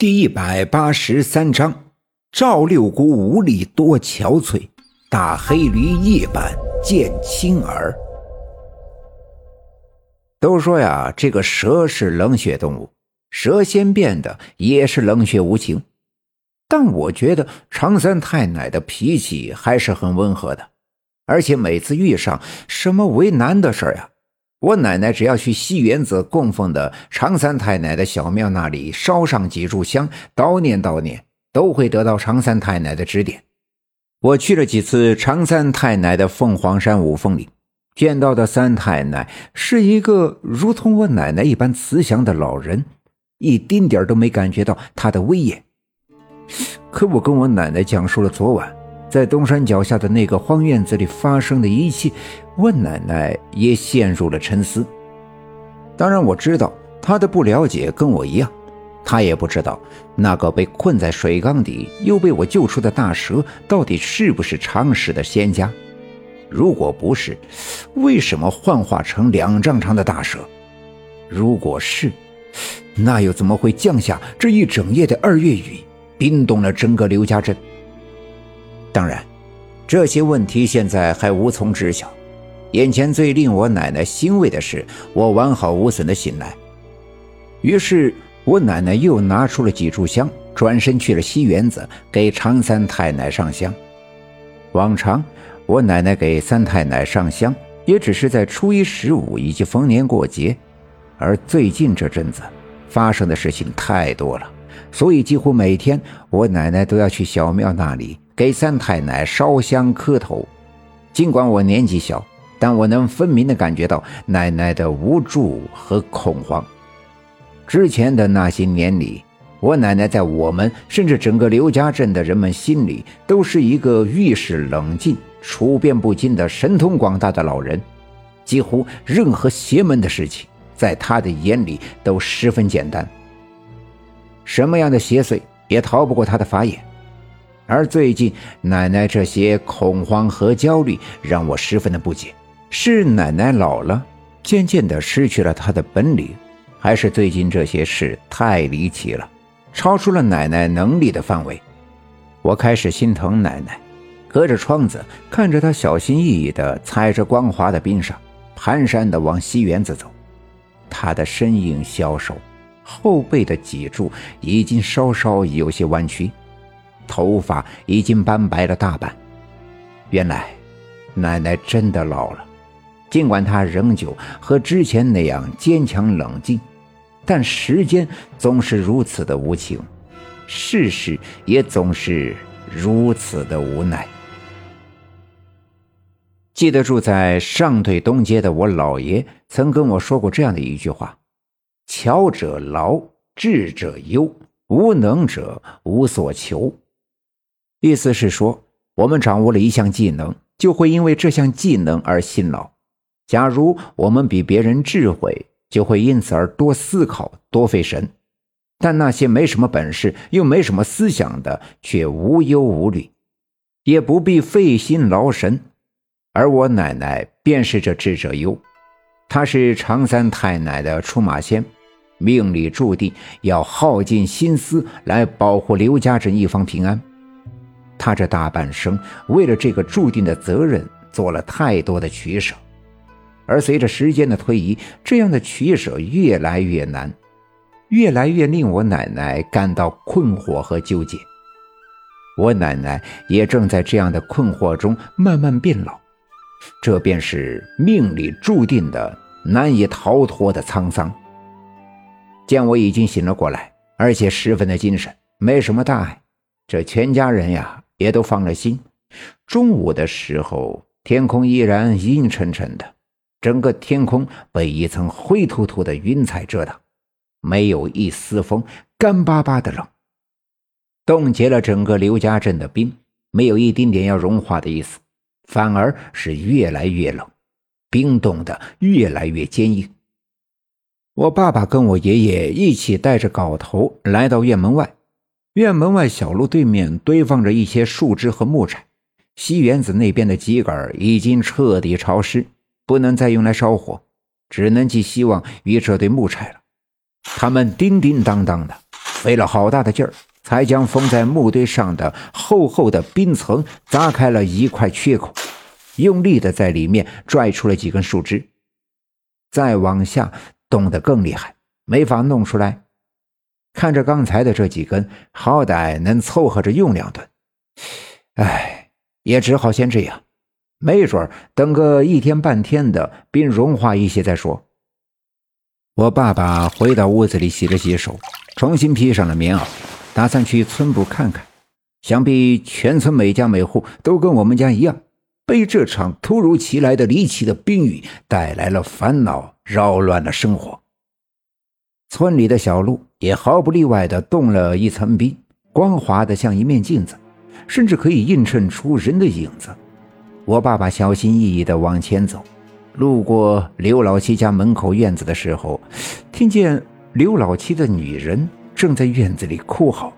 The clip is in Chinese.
第一百八十三章：赵六姑无力多憔悴，大黑驴夜半见青儿。都说呀，这个蛇是冷血动物，蛇仙变的也是冷血无情。但我觉得常三太奶的脾气还是很温和的，而且每次遇上什么为难的事儿呀。我奶奶只要去西园子供奉的常三太奶的小庙那里烧上几炷香，叨念叨念，都会得到常三太奶的指点。我去了几次常三太奶的凤凰山五凤岭，见到的三太奶是一个如同我奶奶一般慈祥的老人，一丁点都没感觉到她的威严。可我跟我奶奶讲述了昨晚。在东山脚下的那个荒院子里发生的一切，问奶奶也陷入了沉思。当然，我知道她的不了解跟我一样，她也不知道那个被困在水缸底又被我救出的大蛇到底是不是常识的仙家。如果不是，为什么幻化成两丈长的大蛇？如果是，那又怎么会降下这一整夜的二月雨，冰冻了整个刘家镇？当然，这些问题现在还无从知晓。眼前最令我奶奶欣慰的是，我完好无损的醒来。于是，我奶奶又拿出了几炷香，转身去了西园子给常三太奶上香。往常，我奶奶给三太奶上香，也只是在初一十五以及逢年过节。而最近这阵子，发生的事情太多了，所以几乎每天，我奶奶都要去小庙那里。给三太奶烧香磕头，尽管我年纪小，但我能分明的感觉到奶奶的无助和恐慌。之前的那些年里，我奶奶在我们甚至整个刘家镇的人们心里，都是一个遇事冷静、处变不惊的神通广大的老人。几乎任何邪门的事情，在他的眼里都十分简单。什么样的邪祟也逃不过他的法眼。而最近奶奶这些恐慌和焦虑让我十分的不解，是奶奶老了，渐渐的失去了她的本领，还是最近这些事太离奇了，超出了奶奶能力的范围？我开始心疼奶奶，隔着窗子看着她小心翼翼地踩着光滑的冰上，蹒跚地往西园子走，她的身影消瘦，后背的脊柱已经稍稍有些弯曲。头发已经斑白了大半，原来奶奶真的老了。尽管她仍旧和之前那样坚强冷静，但时间总是如此的无情，世事也总是如此的无奈。记得住在上对东街的我姥爷曾跟我说过这样的一句话：“巧者劳，智者忧，无能者无所求。”意思是说，我们掌握了一项技能，就会因为这项技能而辛劳；假如我们比别人智慧，就会因此而多思考、多费神。但那些没什么本事又没什么思想的，却无忧无虑，也不必费心劳神。而我奶奶便是这智者忧，她是常三太奶的出马仙，命里注定要耗尽心思来保护刘家镇一方平安。他这大半生为了这个注定的责任做了太多的取舍，而随着时间的推移，这样的取舍越来越难，越来越令我奶奶感到困惑和纠结。我奶奶也正在这样的困惑中慢慢变老，这便是命里注定的难以逃脱的沧桑。见我已经醒了过来，而且十分的精神，没什么大碍，这全家人呀。也都放了心。中午的时候，天空依然阴沉沉的，整个天空被一层灰突突的云彩遮挡，没有一丝风，干巴巴的冷，冻结了整个刘家镇的冰，没有一丁点要融化的意思，反而是越来越冷，冰冻的越来越坚硬。我爸爸跟我爷爷一起带着镐头来到院门外。院门外小路对面堆放着一些树枝和木柴，西园子那边的秸秆已经彻底潮湿，不能再用来烧火，只能寄希望于这堆木柴了。他们叮叮当当的，费了好大的劲儿，才将封在木堆上的厚厚的冰层砸开了一块缺口，用力的在里面拽出了几根树枝。再往下冻得更厉害，没法弄出来。看着刚才的这几根，好歹能凑合着用两顿。唉，也只好先这样。没准等个一天半天的，冰融化一些再说。我爸爸回到屋子里洗了洗手，重新披上了棉袄，打算去村部看看。想必全村每家每户都跟我们家一样，被这场突如其来的离奇的冰雨带来了烦恼，扰乱了生活。村里的小路也毫不例外的冻了一层冰，光滑的像一面镜子，甚至可以映衬出人的影子。我爸爸小心翼翼地往前走，路过刘老七家门口院子的时候，听见刘老七的女人正在院子里哭嚎。